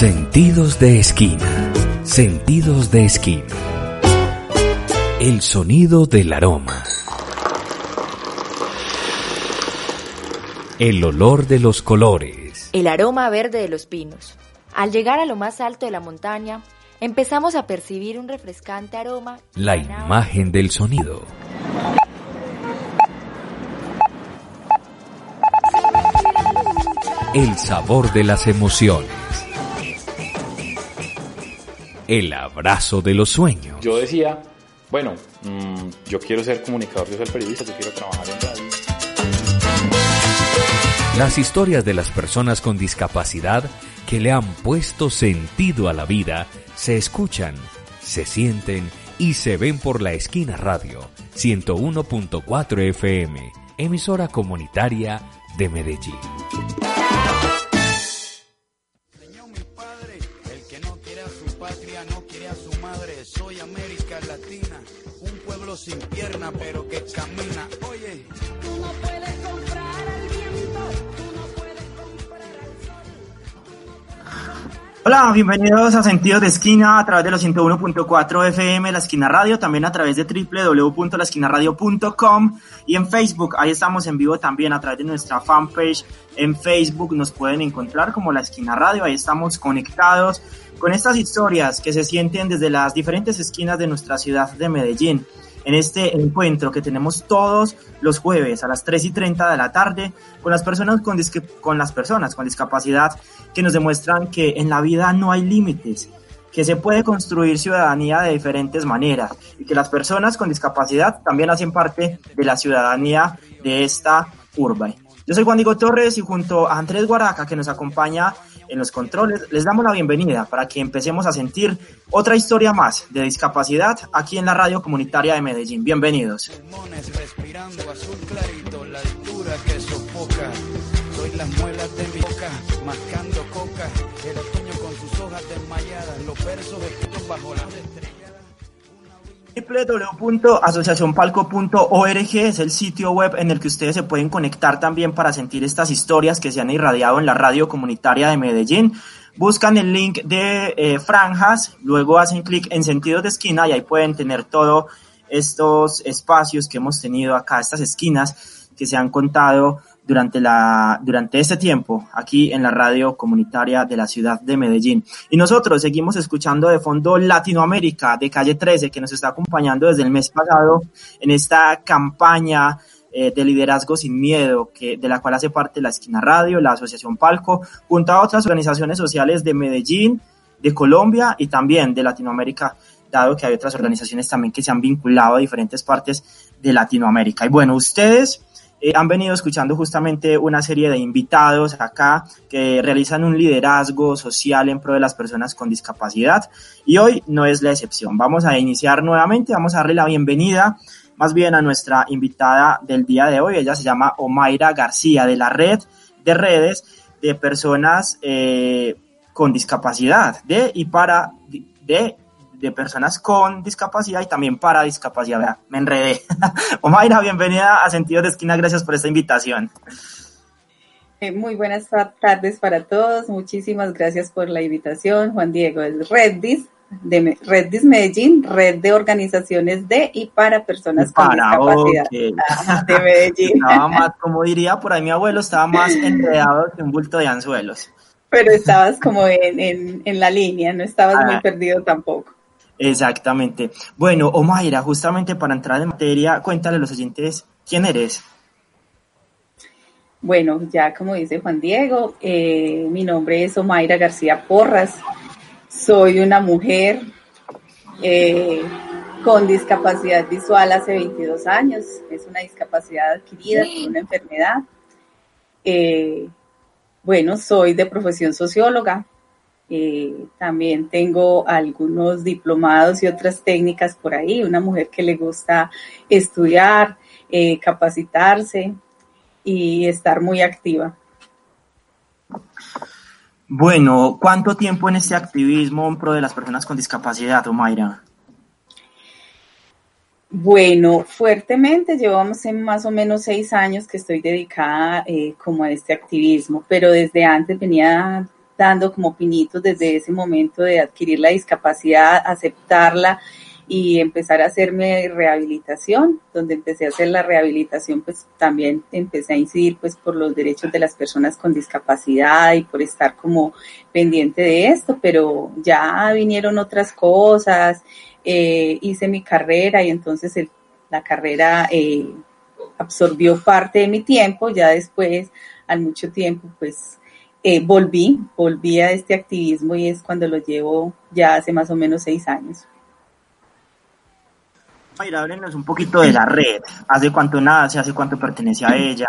Sentidos de esquina. Sentidos de esquina. El sonido del aroma. El olor de los colores. El aroma verde de los pinos. Al llegar a lo más alto de la montaña, empezamos a percibir un refrescante aroma. La imagen del sonido. El sabor de las emociones. El abrazo de los sueños. Yo decía, bueno, mmm, yo quiero ser comunicador, yo soy periodista, yo quiero trabajar en radio. Las historias de las personas con discapacidad que le han puesto sentido a la vida se escuchan, se sienten y se ven por la esquina radio 101.4 FM, emisora comunitaria de Medellín. Sin pierna, pero que camina. Oye, tú no puedes comprar al viento, tú no puedes comprar al sol. Hola, bienvenidos a Sentidos de Esquina a través de los 101.4 FM La Esquina Radio, también a través de www.laesquinaradio.com y en Facebook, ahí estamos en vivo también a través de nuestra fanpage en Facebook, nos pueden encontrar como La Esquina Radio, ahí estamos conectados con estas historias que se sienten desde las diferentes esquinas de nuestra ciudad de Medellín en este encuentro que tenemos todos los jueves a las 3 y 30 de la tarde con las personas con, con las personas con discapacidad que nos demuestran que en la vida no hay límites, que se puede construir ciudadanía de diferentes maneras y que las personas con discapacidad también hacen parte de la ciudadanía de esta urbe. Yo soy Juan Diego Torres y junto a Andrés Guaraca que nos acompaña en los controles, les damos la bienvenida para que empecemos a sentir otra historia más de discapacidad aquí en la radio comunitaria de Medellín. Bienvenidos. www.asociacionpalco.org es el sitio web en el que ustedes se pueden conectar también para sentir estas historias que se han irradiado en la radio comunitaria de Medellín. Buscan el link de eh, franjas, luego hacen clic en sentidos de esquina y ahí pueden tener todos estos espacios que hemos tenido acá, estas esquinas que se han contado durante, la, durante este tiempo aquí en la radio comunitaria de la ciudad de Medellín. Y nosotros seguimos escuchando de fondo Latinoamérica de Calle 13 que nos está acompañando desde el mes pasado en esta campaña eh, de liderazgo sin miedo, que, de la cual hace parte la Esquina Radio, la Asociación Palco, junto a otras organizaciones sociales de Medellín, de Colombia y también de Latinoamérica, dado que hay otras organizaciones también que se han vinculado a diferentes partes de Latinoamérica. Y bueno, ustedes eh, han venido escuchando justamente una serie de invitados acá que realizan un liderazgo social en pro de las personas con discapacidad y hoy no es la excepción. Vamos a iniciar nuevamente, vamos a darle la bienvenida más bien a nuestra invitada del día de hoy. Ella se llama Omaira García de la red de redes de personas eh, con discapacidad de y para de de personas con discapacidad y también para discapacidad. me enredé. Omaira, bienvenida a Sentidos de Esquina, gracias por esta invitación. Eh, muy buenas tardes para todos, muchísimas gracias por la invitación, Juan Diego, es Reddis, de Red Medellín, red de organizaciones de y para personas con discapacidad de Medellín. Estaba más, como diría por ahí mi abuelo, estaba más enredado que un bulto de anzuelos. Pero estabas como en, en, la línea, no estabas muy ah. perdido tampoco. Exactamente. Bueno, Omaira, justamente para entrar en materia, cuéntale a los oyentes quién eres. Bueno, ya como dice Juan Diego, eh, mi nombre es Omaira García Porras. Soy una mujer eh, con discapacidad visual hace 22 años. Es una discapacidad adquirida por una enfermedad. Eh, bueno, soy de profesión socióloga. También tengo algunos diplomados y otras técnicas por ahí. Una mujer que le gusta estudiar, capacitarse, y estar muy activa. Bueno, ¿cuánto tiempo en este activismo en pro de las personas con discapacidad, Omaira? Bueno, fuertemente llevamos en más o menos seis años que estoy dedicada eh, como a este activismo, pero desde antes venía dando como pinitos desde ese momento de adquirir la discapacidad, aceptarla y empezar a hacerme rehabilitación, donde empecé a hacer la rehabilitación, pues también empecé a incidir pues por los derechos de las personas con discapacidad y por estar como pendiente de esto, pero ya vinieron otras cosas, eh, hice mi carrera y entonces la carrera eh, absorbió parte de mi tiempo, ya después, al mucho tiempo, pues eh, volví, volví a este activismo y es cuando lo llevo ya hace más o menos seis años. Mayra, háblenos un poquito de la red. ¿Hace cuánto nace? ¿Hace cuánto pertenece a ella?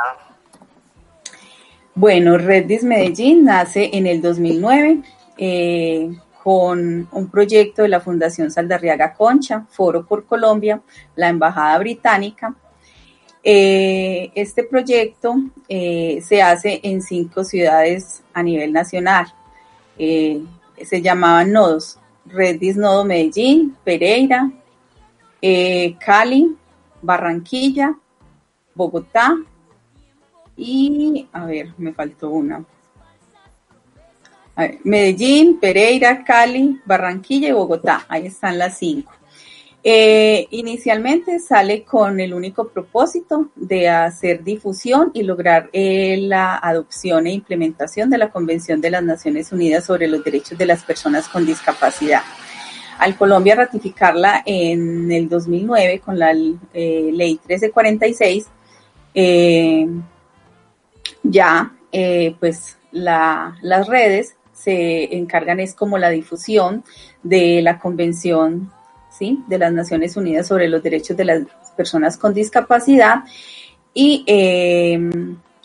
Bueno, Red Dis Medellín nace en el 2009 eh, con un proyecto de la Fundación Saldarriaga Concha, Foro por Colombia, la Embajada Británica. Eh, este proyecto eh, se hace en cinco ciudades a nivel nacional. se llamaban nodos, Red Dis Nodo Medellín, Pereira, eh, Cali, Barranquilla, Bogotá y, a ver, me faltó una. Medellín, Pereira, Cali, Barranquilla y Bogotá. Ahí están las cinco. Eh, inicialmente sale con el único propósito de hacer difusión y lograr eh, la adopción e implementación de la Convención de las Naciones Unidas sobre los Derechos de las Personas con Discapacidad. Al Colombia ratificarla en el 2009 con la eh, ley 1346, eh, ya pues las redes se encargan es como la difusión de la Convención de las Naciones Unidas sobre los Derechos de las Personas con Discapacidad y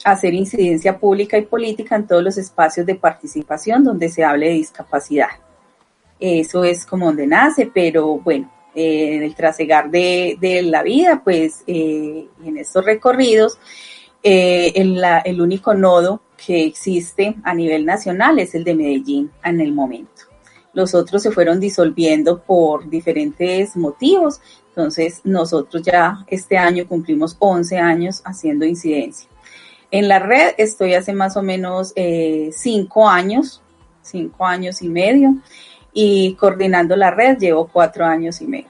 hacer incidencia pública y política en todos los espacios de participación donde se hable de discapacidad. Eso es como donde nace, pero bueno, en el trasegar de, la vida, pues eh, en estos recorridos, eh, el, único nodo que existe a nivel nacional es el de Medellín en el momento. Los otros se fueron disolviendo por diferentes motivos. Entonces, nosotros ya este año cumplimos 11 años haciendo incidencia. En la red estoy hace más o menos 5 eh, años, 5 años y medio y coordinando la red llevo cuatro años y medio.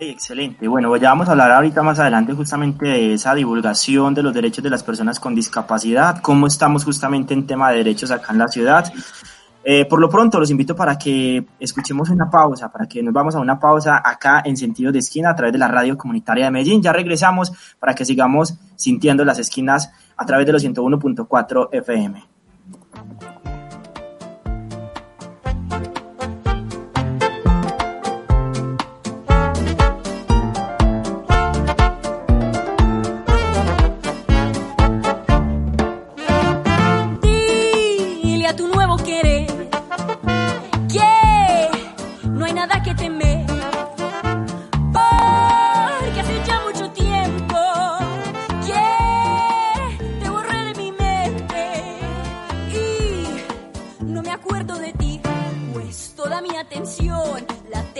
Excelente. Bueno, ya vamos a hablar ahorita más adelante justamente de esa divulgación de los derechos de las personas con discapacidad, cómo estamos justamente en tema de derechos acá en la ciudad. Eh, por lo pronto, los invito para que escuchemos una pausa, para que nos vamos a una pausa acá en sentido de esquina a través de la radio comunitaria de Medellín. Ya regresamos para que sigamos sintiendo las esquinas a través de los 101.4 FM.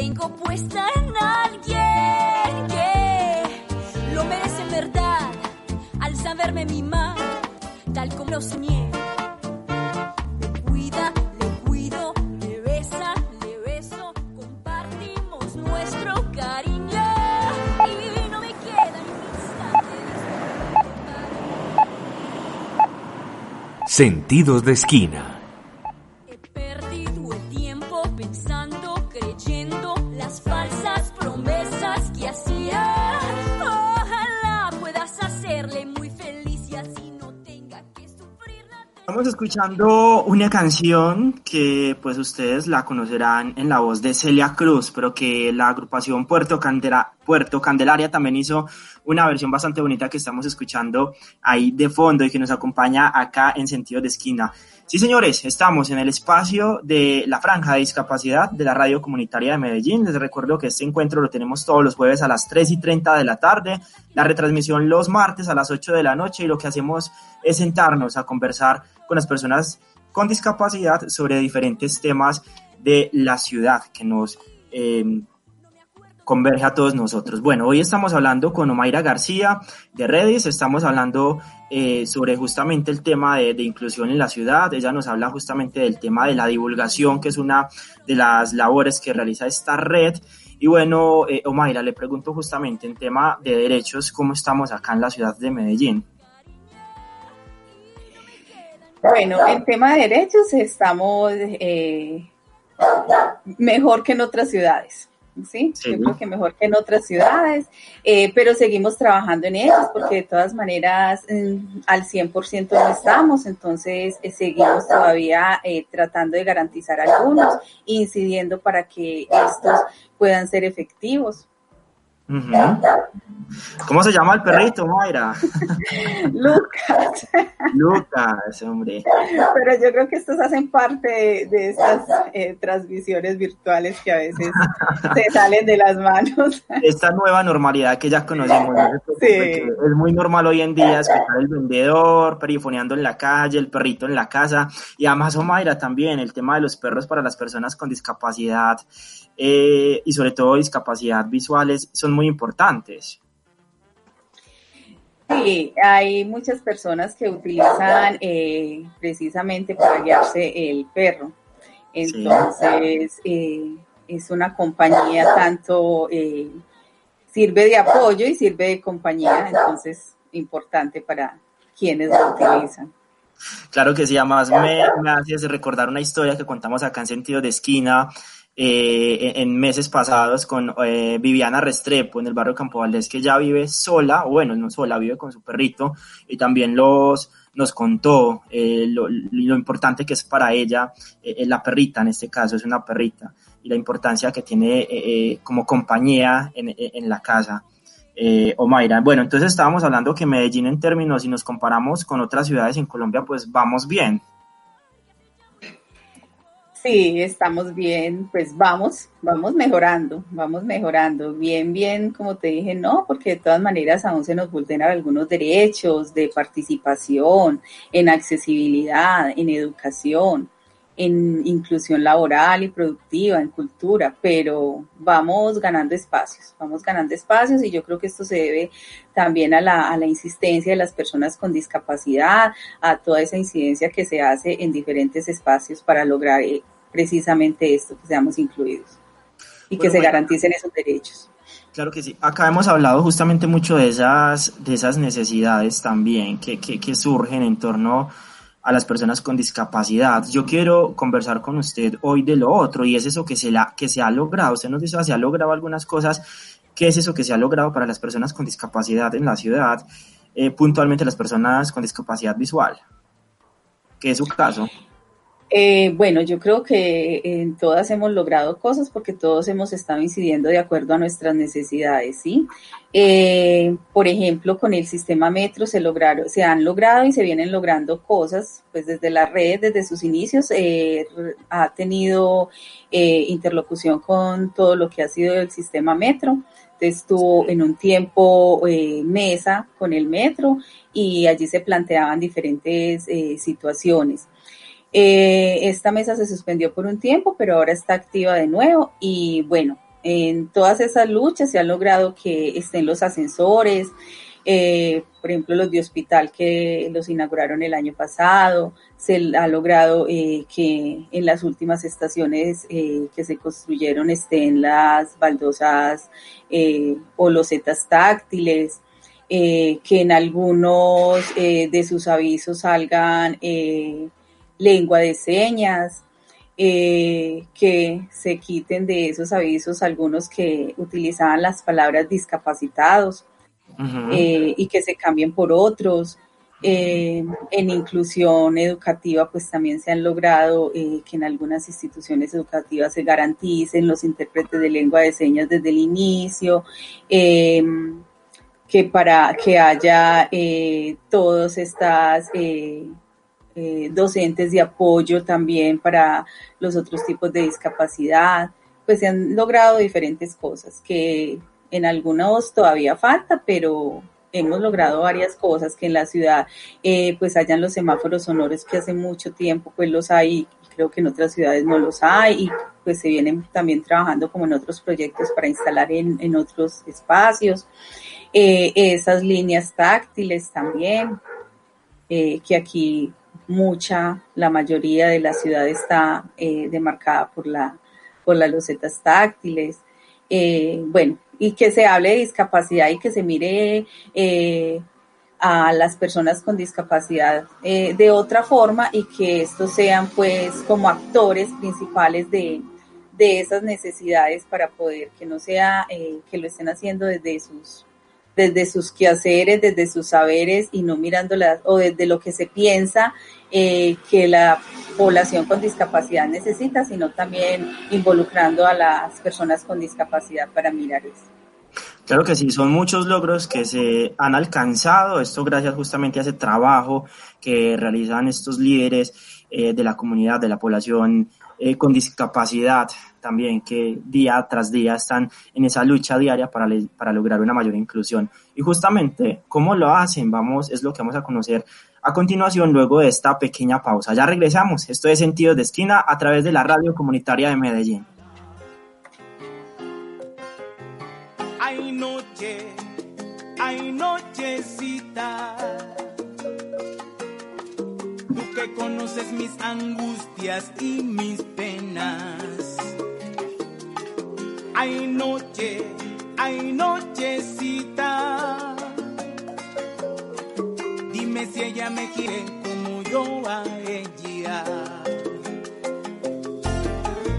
tengo puesta en alguien que lo merece en verdad al saberme mimar, tal como lo soñé. Le cuida, le cuido, le besa, le beso, compartimos nuestro cariño. Y no me queda ni instante. Sentidos de esquina. Escuchando una canción que pues ustedes la conocerán en la voz de Celia Cruz, pero que la agrupación Puerto, Candela- Puerto Candelaria también hizo una versión bastante bonita que estamos escuchando ahí de fondo y que nos acompaña acá en sentido de esquina. Sí, señores, estamos en el espacio de la franja de discapacidad de la radio comunitaria de Medellín. Les recuerdo que este encuentro lo tenemos todos los jueves a las 3 y 30 de la tarde, la retransmisión los martes a las 8 de la noche y lo que hacemos es sentarnos a conversar con las personas con discapacidad sobre diferentes temas de la ciudad que nos eh, converge a todos nosotros. Bueno, hoy estamos hablando con Omaira García de Redis, estamos hablando eh, sobre justamente el tema de, de inclusión en la ciudad, ella nos habla justamente del tema de la divulgación, que es una de las labores que realiza esta red. Y bueno, eh, Omaira, le pregunto justamente en tema de derechos, ¿cómo estamos acá en la ciudad de Medellín? Bueno, en tema de derechos estamos eh, mejor que en otras ciudades. ¿sí? Sí. Yo creo que mejor que en otras ciudades, eh, pero seguimos trabajando en ellas porque de todas maneras mm, al 100% no estamos, entonces eh, seguimos todavía eh, tratando de garantizar algunos, incidiendo para que estos puedan ser efectivos. ¿Cómo se llama el perrito, Mayra? Lucas, Lucas, hombre. pero yo creo que estos hacen parte de, de estas eh, transmisiones virtuales que a veces se salen de las manos. Esta nueva normalidad que ya conocemos, ¿no? Sí. Es muy normal hoy en día escuchar el vendedor perifoneando en la calle, el perrito en la casa, y además, Omaira, también el tema de los perros para las personas con discapacidad eh, y sobre todo discapacidad visuales son muy importantes. Sí, hay muchas personas que utilizan eh, precisamente para guiarse el perro. Entonces, eh, es una compañía tanto, eh, sirve de apoyo y sirve de compañía, entonces importante para quienes lo utilizan. Claro que sí, además me, me hace recordar una historia que contamos acá en sentido de esquina eh, en meses pasados con eh, Viviana Restrepo en el barrio Campo Valdés, que ya vive sola, o bueno, no sola, vive con su perrito y también los, nos contó eh, lo, lo, importante que es para ella eh, la perrita, en este caso es una perrita, y la importancia que tiene eh, como compañía en, en la casa. Eh, Omaira. Bueno, entonces estábamos hablando que Medellín en términos, si nos comparamos con otras ciudades en Colombia, pues vamos bien. Sí, estamos bien, pues vamos, vamos mejorando, vamos mejorando. Bien, bien, como te dije, no, porque de todas maneras aún se nos vulneran algunos derechos de participación, en accesibilidad, en educación, en inclusión laboral y productiva, en cultura, pero vamos ganando espacios, vamos ganando espacios y yo creo que esto se debe también a la, a la insistencia de las personas con discapacidad, a toda esa incidencia que se hace en diferentes espacios para lograr eh, precisamente esto, que seamos incluidos y bueno, que se bueno. garanticen esos derechos. Claro que sí. Acá hemos hablado justamente mucho de esas, de esas necesidades también que, que, que surgen en torno a las personas con discapacidad. Yo quiero conversar con usted hoy de lo otro y es eso que se, que se ha logrado. Usted nos dice, se ha logrado algunas cosas. ¿Qué es eso que se ha logrado para las personas con discapacidad en la ciudad? Eh, puntualmente las personas con discapacidad visual. ¿Qué es su caso? Eh, bueno, yo creo que en todas hemos logrado cosas porque todos hemos estado incidiendo de acuerdo a nuestras necesidades, ¿sí? Eh, por ejemplo, con el sistema Metro se lograron, se han logrado y se vienen logrando cosas, pues desde la red, desde sus inicios, eh, ha tenido interlocución con todo lo que ha sido el sistema Metro. Estuvo en un tiempo eh, mesa con el Metro y allí se planteaban diferentes situaciones. Eh, esta mesa se suspendió por un tiempo, pero ahora está activa de nuevo y bueno, en todas esas luchas se ha logrado que estén los ascensores, eh, por ejemplo los de hospital que los inauguraron el año pasado, se ha logrado eh, que en las últimas estaciones que se construyeron estén las baldosas o losetas táctiles. que en algunos de sus avisos salgan lengua de señas, que se quiten de esos avisos algunos que utilizaban las palabras discapacitados y que se cambien por otros. en inclusión educativa, pues también se han logrado que en algunas instituciones educativas se garanticen los intérpretes de lengua de señas desde el inicio que para que haya eh, todos estas eh, eh, docentes de apoyo también para los otros tipos de discapacidad, pues se han logrado diferentes cosas que en algunos todavía falta, pero hemos logrado varias cosas que en la ciudad pues hayan los semáforos sonoros que hace mucho tiempo pues los hay creo que en otras ciudades no los hay y pues se vienen también trabajando como en otros proyectos para instalar en, en otros espacios. Eh, esas líneas táctiles también, eh, que aquí mucha, la mayoría de la ciudad está eh, demarcada por, la, por las losetas táctiles. Eh, bueno, y que se hable de discapacidad y que se mire a las personas con discapacidad de otra forma y que estos sean pues como actores principales de, de esas necesidades para poder que no sea que lo estén haciendo desde sus desde sus quehaceres, desde sus saberes y no mirándolas o desde lo que se piensa eh, que la población con discapacidad necesita, sino también involucrando a las personas con discapacidad para mirar eso. Claro que sí, son muchos logros que se han alcanzado, esto gracias justamente a ese trabajo que realizan estos líderes eh, de la comunidad, de la población eh, con discapacidad también, que día tras día están en esa lucha diaria para, para lograr una mayor inclusión. Y justamente, ¿cómo lo hacen? Vamos, es lo que vamos a conocer a continuación luego de esta pequeña pausa. Ya regresamos. Esto es Sentidos de Esquina a través de la radio comunitaria de Medellín. Hay noche, hay nochecita conoces mis angustias y mis penas. Hay noche, hay nochecita. Dime si ella me quiere como yo a ella.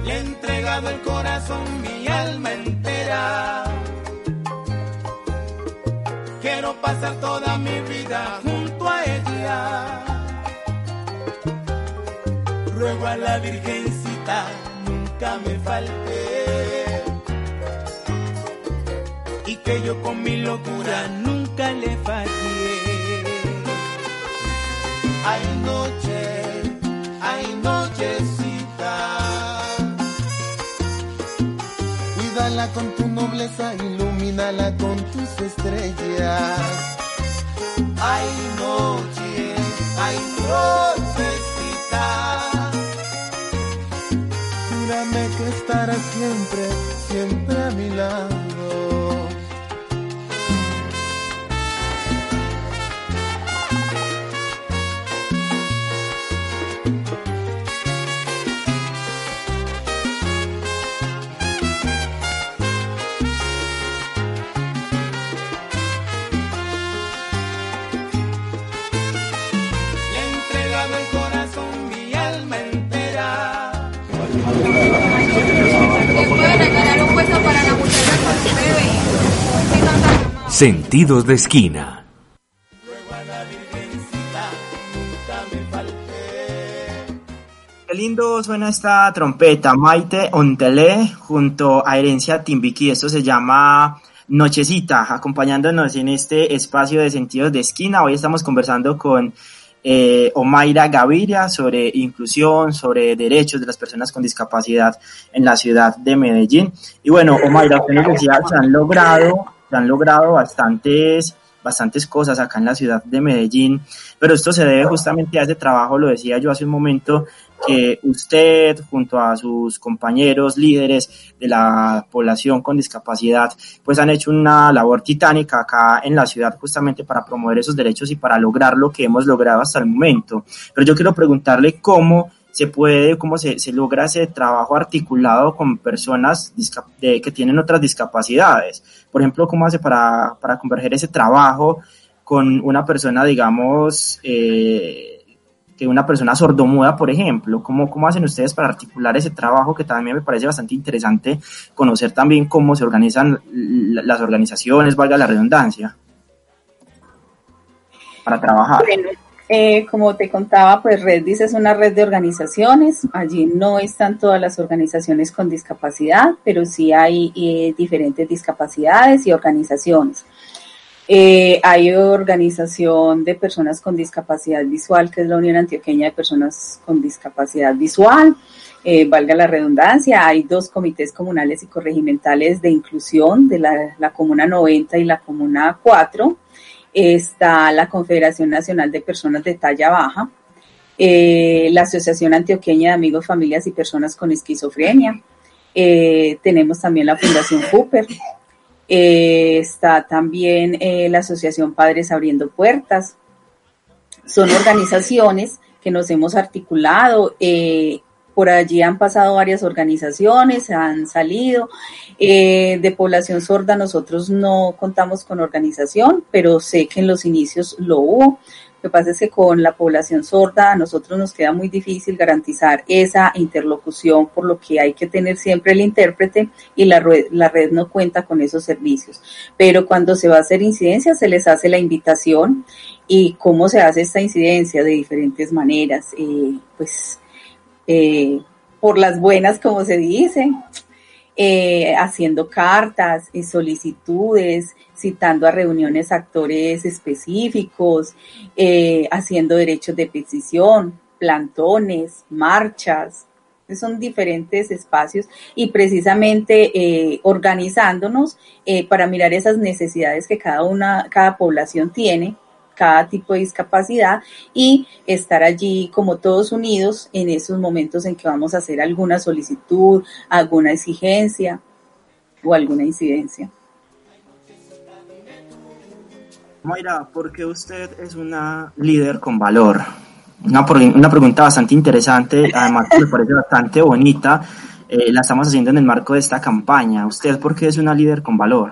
Le he entregado el corazón, mi alma entera. Quiero pasar toda mi vida junto a ella ruego a la Virgencita nunca me falte y que yo con mi locura nunca le falle. Hay noche, hay nochecita. Cuídala con tu nobleza, ilumínala con tus estrellas. Hay noche, hay nochecita que estará siempre, siempre a mi lado. Sentidos de esquina. Qué lindo suena esta trompeta, Maite Ontelé junto a Herencia Timbiquí. Esto se llama Nochecita, acompañándonos en este espacio de Sentidos de esquina. Hoy estamos conversando con eh, Omaira Gaviria sobre inclusión, sobre derechos de las personas con discapacidad en la ciudad de Medellín. Y bueno, Omaira, usted nos decía se han logrado han logrado bastantes, bastantes cosas acá en la ciudad de Medellín, pero esto se debe justamente a ese trabajo, lo decía yo hace un momento, que usted junto a sus compañeros líderes de la población con discapacidad pues han hecho una labor titánica acá en la ciudad justamente para promover esos derechos y para lograr lo que hemos logrado hasta el momento. Pero yo quiero preguntarle cómo se puede, cómo se, se logra ese trabajo articulado con personas que tienen otras discapacidades. Por ejemplo, cómo hace para, para converger ese trabajo con una persona, digamos, eh, que una persona sordomuda, por ejemplo. ¿Cómo, ¿Cómo hacen ustedes para articular ese trabajo que también me parece bastante interesante conocer también cómo se organizan las organizaciones, valga la redundancia, para trabajar? Eh, como te contaba, pues Reddis es una red de organizaciones. Allí no están todas las organizaciones con discapacidad, pero sí hay eh, diferentes discapacidades y organizaciones. Eh, hay organización de personas con discapacidad visual, que es la Unión Antioqueña de Personas con Discapacidad Visual. valga la redundancia, hay dos comités comunales y corregimentales de inclusión de la, la Comuna 90 y la Comuna 4 está la Confederación Nacional de Personas de Talla Baja, eh, la Asociación Antioqueña de Amigos, Familias y Personas con Esquizofrenia, eh, tenemos también la Fundación Cooper, eh, está también la Asociación Padres Abriendo Puertas. Son organizaciones que nos hemos articulado por allí han pasado varias organizaciones, han salido. Eh, de población sorda nosotros no contamos con organización, pero sé que en los inicios lo hubo. Lo que pasa es que con la población sorda a nosotros nos queda muy difícil garantizar esa interlocución, por lo que hay que tener siempre el intérprete y la red, la red no cuenta con esos servicios. Pero cuando se va a hacer incidencia, se les hace la invitación y cómo se hace esta incidencia de diferentes maneras. Eh, pues eh, por las buenas, como se dice, eh, haciendo cartas, y solicitudes, citando a reuniones actores específicos, eh, haciendo derechos de petición, plantones, marchas, son diferentes espacios y precisamente organizándonos para mirar esas necesidades que cada una, cada población tiene cada tipo de discapacidad y estar allí como todos unidos en esos momentos en que vamos a hacer alguna solicitud, alguna exigencia o alguna incidencia. Mayra, ¿por qué usted es una líder con valor? Una, una pregunta bastante interesante, además me parece bastante bonita. Eh, la estamos haciendo en el marco de esta campaña. ¿Usted por qué es una líder con valor?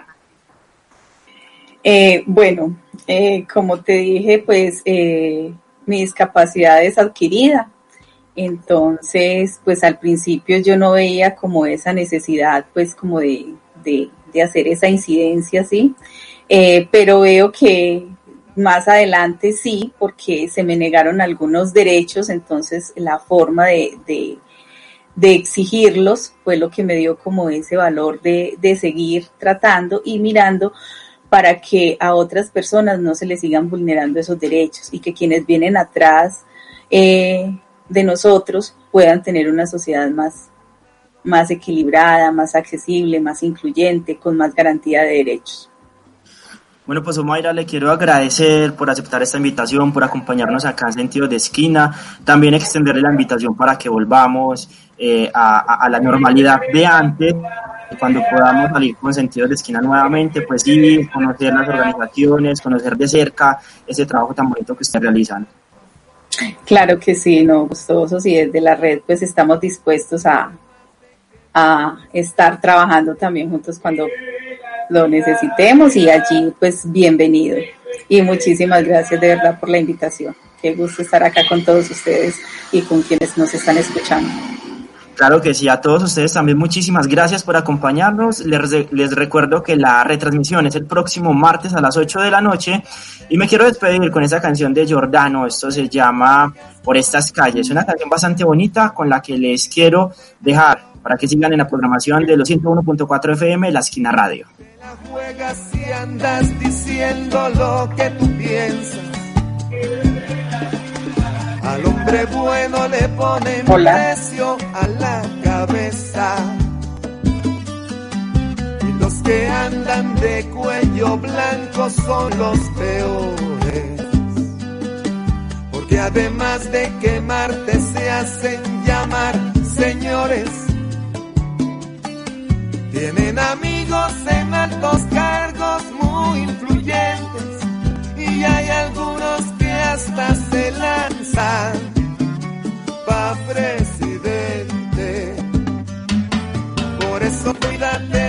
Eh, bueno, eh, como te dije, pues eh, mi discapacidad es adquirida. Entonces, pues al principio yo no veía como esa necesidad, pues como de, de, hacer esa incidencia, ¿sí? pero veo que más adelante sí, porque se me negaron algunos derechos, entonces la forma de, de, de exigirlos fue lo que me dio como ese valor de, de seguir tratando y mirando para que a otras personas no se les sigan vulnerando esos derechos y que quienes vienen atrás eh, de nosotros puedan tener una sociedad más, más equilibrada, más accesible, más incluyente, con más garantía de derechos. Bueno, pues Omaira, le quiero agradecer por aceptar esta invitación, por acompañarnos acá en Sentido de Esquina, también extenderle la invitación para que volvamos eh, a, a, la normalidad de antes cuando podamos salir con sentido de esquina nuevamente, pues sí, conocer las organizaciones, conocer de cerca ese trabajo tan bonito que ustedes realizan. Claro que sí, no, gustosos y desde la red pues estamos dispuestos a, a estar trabajando también juntos cuando lo necesitemos y allí pues bienvenido. Y muchísimas gracias de verdad por la invitación. Qué gusto estar acá con todos ustedes y con quienes nos están escuchando. Claro que sí, a todos ustedes también muchísimas gracias por acompañarnos. Les, les, recuerdo que la retransmisión es el próximo martes a las 8 de la noche y me quiero despedir con esa canción de Giordano, esto se llama Por estas calles, una canción bastante bonita con la que les quiero dejar para que sigan en la programación de los 101.4 FM La Esquina Radio. Al hombre bueno le ponen precio a la cabeza. Y los que andan de cuello blanco son los peores. Porque además de quemarte se hacen llamar señores. Tienen amigos en altos cargos muy influyentes. Y hay algunos hasta se lanzan pa' presidente. Por eso cuídate